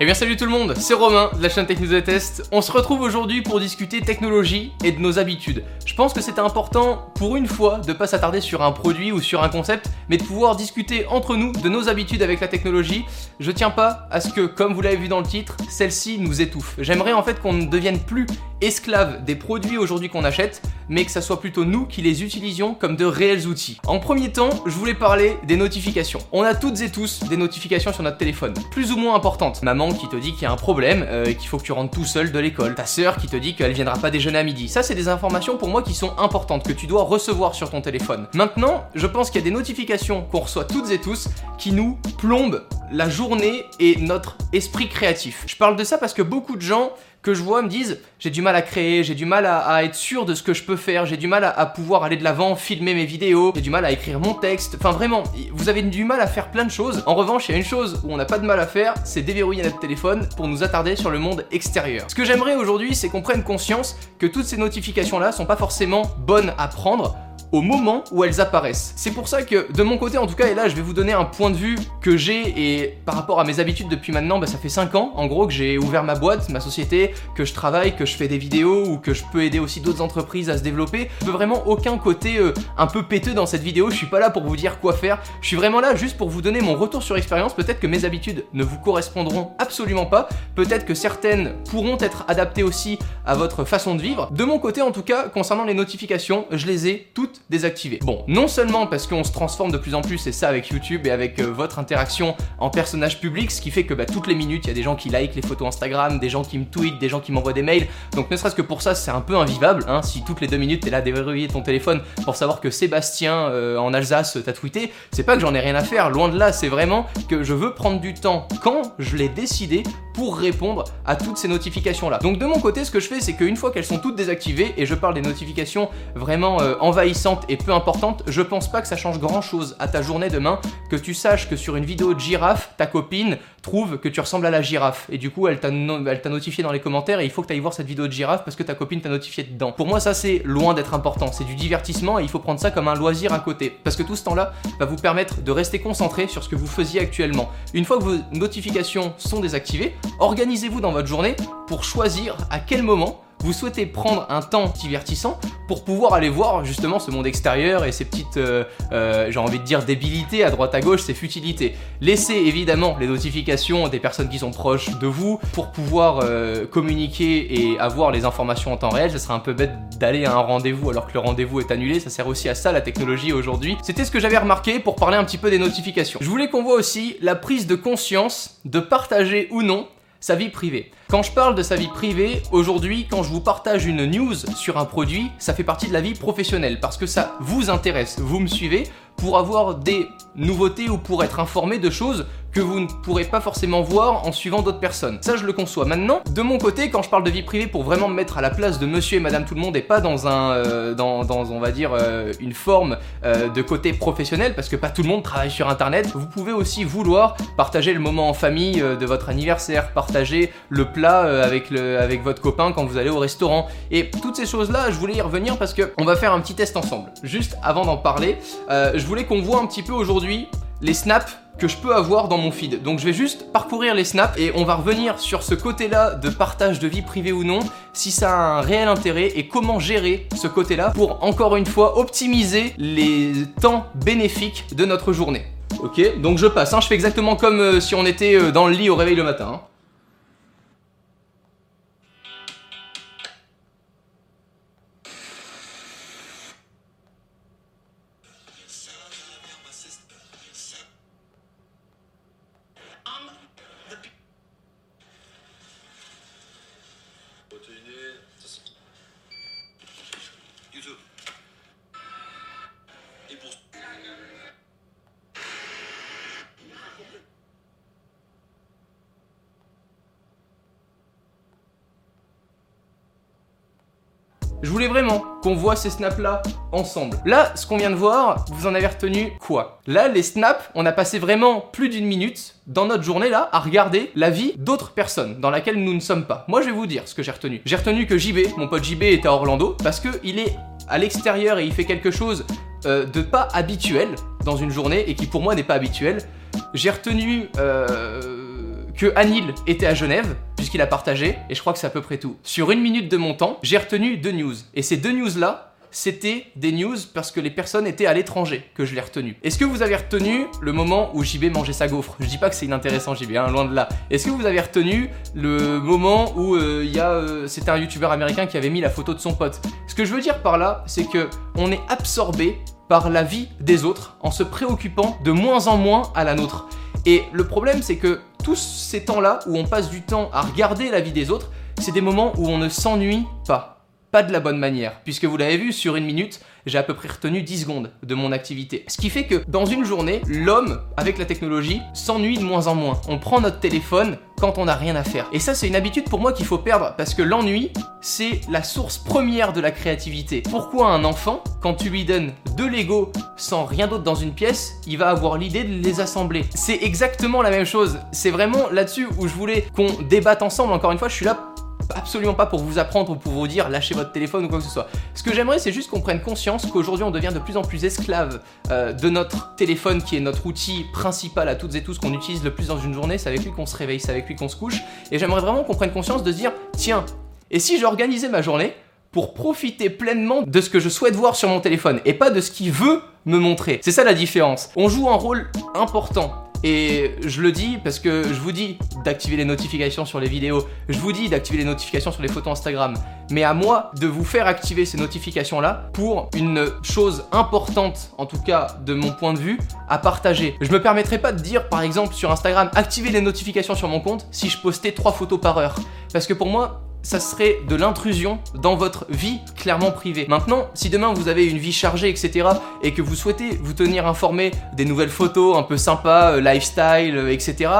Eh bien salut tout le monde, c'est Romain de la chaîne Tech News et Test. On se retrouve aujourd'hui pour discuter technologie et de nos habitudes. Je pense que c'était important pour une fois de pas s'attarder sur un produit ou sur un concept, mais de pouvoir discuter entre nous de nos habitudes avec la technologie. Je tiens pas à ce que, comme vous l'avez vu dans le titre, celle-ci nous étouffe. J'aimerais en fait qu'on ne devienne plus esclaves des produits aujourd'hui qu'on achète, mais que ça soit plutôt nous qui les utilisions comme de réels outils. En premier temps, je voulais parler des notifications. On a toutes et tous des notifications sur notre téléphone, plus ou moins importantes. Maman qui te dit qu'il y a un problème, euh, qu'il faut que tu rentres tout seul de l'école. Ta sœur qui te dit qu'elle viendra pas déjeuner à midi. Ça, c'est des informations pour moi qui sont importantes, que tu dois recevoir sur ton téléphone. Maintenant, je pense qu'il y a des notifications qu'on reçoit toutes et tous qui nous plombent la journée et notre esprit créatif. Je parle de ça parce que beaucoup de gens que je vois me disent j'ai du mal à créer, j'ai du mal à, être sûr de ce que je peux faire, j'ai du mal à, pouvoir aller de l'avant, filmer mes vidéos, j'ai du mal à écrire mon texte. Enfin vraiment, vous avez du mal à faire plein de choses. En revanche, il y a une chose où on n'a pas de mal à faire, c'est déverrouiller notre téléphone pour nous attarder sur le monde extérieur. Ce que j'aimerais aujourd'hui, c'est qu'on prenne conscience que toutes ces notifications là sont pas forcément bonnes à prendre au moment où elles apparaissent. C'est pour ça que de mon côté en tout cas, et là je vais vous donner un point de vue que j'ai et par rapport à mes habitudes depuis maintenant, bah, ça fait 5 ans en gros que j'ai ouvert ma boîte, ma société, que je travaille, que je fais des vidéos ou que je peux aider aussi d'autres entreprises à se développer. Je veux vraiment aucun côté euh, un peu péteux dans cette vidéo, je suis pas là pour vous dire quoi faire, je suis vraiment là juste pour vous donner mon retour sur expérience. Peut-être que mes habitudes ne vous correspondront absolument pas, peut-être que certaines pourront être adaptées aussi à votre façon de vivre. De mon côté en tout cas, concernant les notifications, je les ai toutes désactiver. Bon, non seulement parce qu'on se transforme de plus en plus, et ça avec YouTube et avec euh, votre interaction en personnage public, ce qui fait que bah, toutes les minutes, il y a des gens qui like les photos Instagram, des gens qui me tweetent, des gens qui m'envoient des mails. Donc ne serait-ce que pour ça, c'est un peu invivable. Hein, si toutes les deux minutes, t'es là à déverrouiller ton téléphone pour savoir que Sébastien euh, en Alsace t'a tweeté, c'est pas que j'en ai rien à faire, loin de là, c'est vraiment que je veux prendre du temps quand je l'ai décidé pour répondre à toutes ces notifications là. Donc de mon côté, ce que je fais, c'est qu'une fois qu'elles sont toutes désactivées, et je parle des notifications vraiment euh, envahissantes et peu importantes, je pense pas que ça change grand chose à ta journée demain, que tu saches que sur une vidéo de girafe, ta copine trouve que tu ressembles à la girafe, et du coup elle t'a notifié dans les commentaires, et il faut que tu ailles voir cette vidéo de girafe parce que ta copine t'a notifié dedans. Pour moi, ça c'est loin d'être important, c'est du divertissement, et il faut prendre ça comme un loisir à côté, parce que tout ce temps-là va vous permettre de rester concentré sur ce que vous faisiez actuellement. Une fois que vos notifications sont désactivées, organisez-vous dans votre journée pour choisir à quel moment vous souhaitez prendre un temps divertissant pour pouvoir aller voir justement ce monde extérieur et ces petites, euh, euh, j'ai envie de dire, débilités à droite à gauche, ces futilités. Laissez évidemment les notifications des personnes qui sont proches de vous pour pouvoir euh, communiquer et avoir les informations en temps réel. Ce serait un peu bête d'aller à un rendez-vous alors que le rendez-vous est annulé. Ça sert aussi à ça la technologie aujourd'hui. C'était ce que j'avais remarqué pour parler un petit peu des notifications. Je voulais qu'on voit aussi la prise de conscience de partager ou non sa vie privée. Quand je parle de sa vie privée, aujourd'hui, quand je vous partage une news sur un produit, ça fait partie de la vie professionnelle parce que ça vous intéresse. Vous me suivez pour avoir des nouveautés ou pour être informé de choses que vous ne pourrez pas forcément voir en suivant d'autres personnes. Ça, je le conçois. Maintenant, de mon côté, quand je parle de vie privée pour vraiment me mettre à la place de monsieur et madame tout le monde et pas dans un, euh, dans, on va dire, euh, une forme euh, de côté professionnel, parce que pas tout le monde travaille sur internet, vous pouvez aussi vouloir partager le moment en famille de votre anniversaire, partager le plat avec, le, avec votre copain quand vous allez au restaurant. Et toutes ces choses-là, je voulais y revenir parce que on va faire un petit test ensemble. Juste avant d'en parler, je voulais qu'on voit un petit peu aujourd'hui les snaps que je peux avoir dans mon feed. Donc je vais juste parcourir les snaps et on va revenir sur ce côté-là de partage de vie privée ou non, si ça a un réel intérêt et comment gérer ce côté-là pour encore une fois optimiser les temps bénéfiques de notre journée. Ok, donc je passe, hein. je fais exactement comme euh, si on était euh, dans le lit au réveil le matin. Hein. Protéiné. YouTube. Et pour Je voulais vraiment qu'on voit ces snaps-là ensemble. Là, ce qu'on vient de voir, vous en avez retenu quoi? Là, les snaps, on a passé vraiment plus d'une minute dans notre journée là à regarder la vie d'autres personnes dans laquelle nous ne sommes pas. Moi, je vais vous dire ce que j'ai retenu. J'ai retenu que JB, mon pote JB, était à Orlando parce qu'il est à l'extérieur et il fait quelque chose euh, de pas habituel dans une journée et qui pour moi n'est pas habituel. J'ai retenu euh, que Anil était à Genève, puisqu'il a partagé, et je crois que c'est à peu près tout. Sur une minute de mon temps, j'ai retenu deux news. Et ces deux news-là, c'était des news parce que les personnes étaient à l'étranger que je l'ai retenu. Est-ce que vous avez retenu le moment où JB mangeait sa gaufre? Je dis pas que c'est inintéressant JB, hein, loin de là. Est-ce que vous avez retenu le moment où euh, il a, euh, c'était un youtubeur américain qui avait mis la photo de son pote? Ce que je veux dire par là, c'est que on est absorbé par la vie des autres en se préoccupant de moins en moins à la nôtre. Et le problème, c'est que tous ces temps-là où on passe du temps à regarder la vie des autres, c'est des moments où on ne s'ennuie pas. Pas de la bonne manière, puisque vous l'avez vu, sur une minute, j'ai à peu près retenu 10 secondes de mon activité. Ce qui fait que dans une journée, l'homme, avec la technologie, s'ennuie de moins en moins. On prend notre téléphone quand on n'a rien à faire. Et ça, c'est une habitude pour moi qu'il faut perdre, parce que l'ennui, c'est la source première de la créativité. Pourquoi un enfant, quand tu lui donnes deux Lego sans rien d'autre dans une pièce, il va avoir l'idée de les assembler? C'est exactement la même chose. C'est vraiment là-dessus où je voulais qu'on débatte ensemble. Encore une fois, je suis là absolument pas pour vous apprendre ou pour vous dire lâchez votre téléphone ou quoi que ce soit. Ce que j'aimerais, c'est juste qu'on prenne conscience qu'aujourd'hui, on devient de plus en plus esclave euh, de notre téléphone, qui est notre outil principal à toutes et tous qu'on utilise le plus dans une journée. C'est avec lui qu'on se réveille, c'est avec lui qu'on se couche. Et j'aimerais vraiment qu'on prenne conscience de se dire tiens, et si j'organisais ma journée pour profiter pleinement de ce que je souhaite voir sur mon téléphone et pas de ce qu'il veut me montrer? C'est ça la différence. On joue un rôle important et je le dis parce que je vous dis d'activer les notifications sur les vidéos, je vous dis d'activer les notifications sur les photos Instagram, mais à moi de vous faire activer ces notifications-là pour une chose importante, en tout cas de mon point de vue, à partager. Je me permettrai pas de dire par exemple sur Instagram, activer les notifications sur mon compte si je postais 3 photos par heure. Parce que pour moi, ça serait de l'intrusion dans votre vie clairement privée. Maintenant, si demain vous avez une vie chargée, etc., et que vous souhaitez vous tenir informé des nouvelles photos un peu sympas, euh, lifestyle, euh, etc.,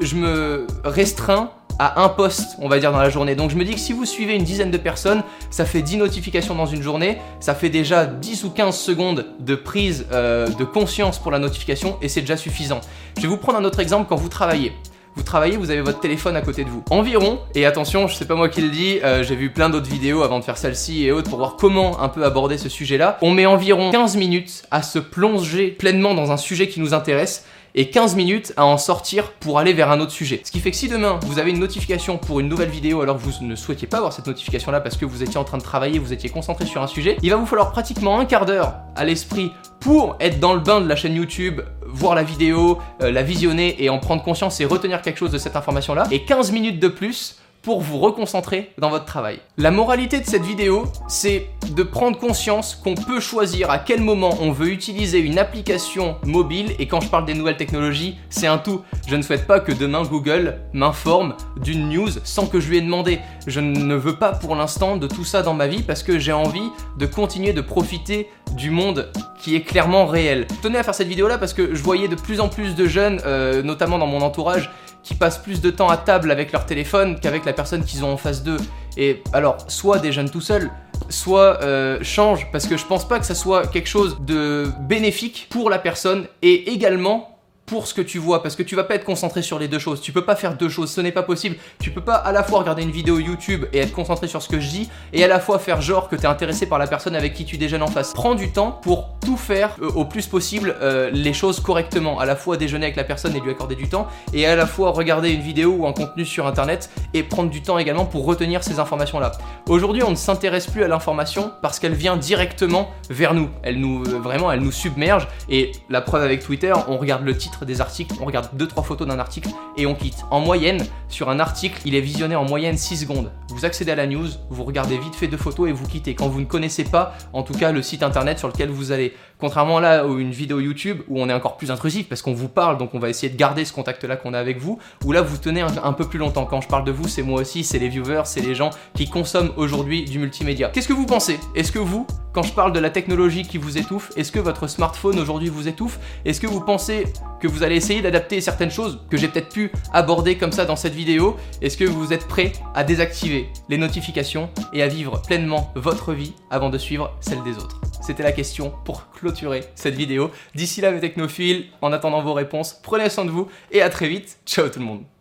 je me restreins à un post, on va dire, dans la journée. Donc je me dis que si vous suivez une dizaine de personnes, ça fait 10 notifications dans une journée, ça fait déjà 10 ou 15 secondes de prise euh, de conscience pour la notification, et c'est déjà suffisant. Je vais vous prendre un autre exemple quand vous travaillez vous travaillez, vous avez votre téléphone à côté de vous. Environ, et attention, je sais pas moi qui le dis, euh, j'ai vu plein d'autres vidéos avant de faire celle-ci et autres pour voir comment un peu aborder ce sujet-là. On met environ 15 minutes à se plonger pleinement dans un sujet qui nous intéresse et 15 minutes à en sortir pour aller vers un autre sujet. Ce qui fait que si demain vous avez une notification pour une nouvelle vidéo alors que vous ne souhaitiez pas avoir cette notification là parce que vous étiez en train de travailler, vous étiez concentré sur un sujet, il va vous falloir pratiquement un quart d'heure à l'esprit pour être dans le bain de la chaîne YouTube, voir la vidéo, euh, la visionner et en prendre conscience et retenir quelque chose de cette information là, et 15 minutes de plus pour vous reconcentrer dans votre travail. La moralité de cette vidéo, c'est de prendre conscience qu'on peut choisir à quel moment on veut utiliser une application mobile et quand je parle des nouvelles technologies, c'est un tout. Je ne souhaite pas que demain Google m'informe d'une news sans que je lui ai demandé. Je ne veux pas pour l'instant de tout ça dans ma vie parce que j'ai envie de continuer de profiter du monde qui est clairement réel. Je tenais à faire cette vidéo là parce que je voyais de plus en plus de jeunes, euh, notamment dans mon entourage, qui passent plus de temps à table avec leur téléphone qu'avec la personne qu'ils ont en face d'eux. Et alors, soit des jeunes tout seuls, soit euh, change, parce que je pense pas que ça soit quelque chose de bénéfique pour la personne et également pour ce que tu vois parce que tu vas pas être concentré sur les deux choses. Tu peux pas faire deux choses, ce n'est pas possible. Tu peux pas à la fois regarder une vidéo YouTube et être concentré sur ce que je dis et à la fois faire genre que tu es intéressé par la personne avec qui tu déjeunes en face. Prends du temps pour tout faire euh, au plus possible euh, les choses correctement. À la fois déjeuner avec la personne et lui accorder du temps et à la fois regarder une vidéo ou un contenu sur internet et prendre du temps également pour retenir ces informations là. Aujourd'hui, on ne s'intéresse plus à l'information parce qu'elle vient directement vers nous. Elle nous euh, vraiment elle nous submerge et la preuve avec Twitter, on regarde le titre des articles, on regarde 2-3 photos d'un article et on quitte. En moyenne, sur un article, il est visionné en moyenne 6 secondes. Vous accédez à la news, vous regardez vite fait deux photos et vous quittez. Quand vous ne connaissez pas, en tout cas, le site internet sur lequel vous allez. Contrairement là à une vidéo YouTube où on est encore plus intrusif parce qu'on vous parle, donc on va essayer de garder ce contact-là qu'on a avec vous, où là vous tenez un, peu plus longtemps. Quand je parle de vous, c'est moi aussi, c'est les viewers, c'est les gens qui consomment aujourd'hui du multimédia. Qu'est-ce que vous pensez? Est-ce que vous, quand je parle de la technologie qui vous étouffe, est-ce que votre smartphone aujourd'hui vous étouffe? Est-ce que vous pensez que vous allez essayer d'adapter certaines choses que j'ai peut-être pu aborder comme ça dans cette vidéo? Est-ce que vous êtes prêt à désactiver les notifications et à vivre pleinement votre vie avant de suivre celle des autres? C'était la question pour clôturer cette vidéo. D'ici là mes technophiles, en attendant vos réponses, prenez soin de vous et à très vite. Ciao tout le monde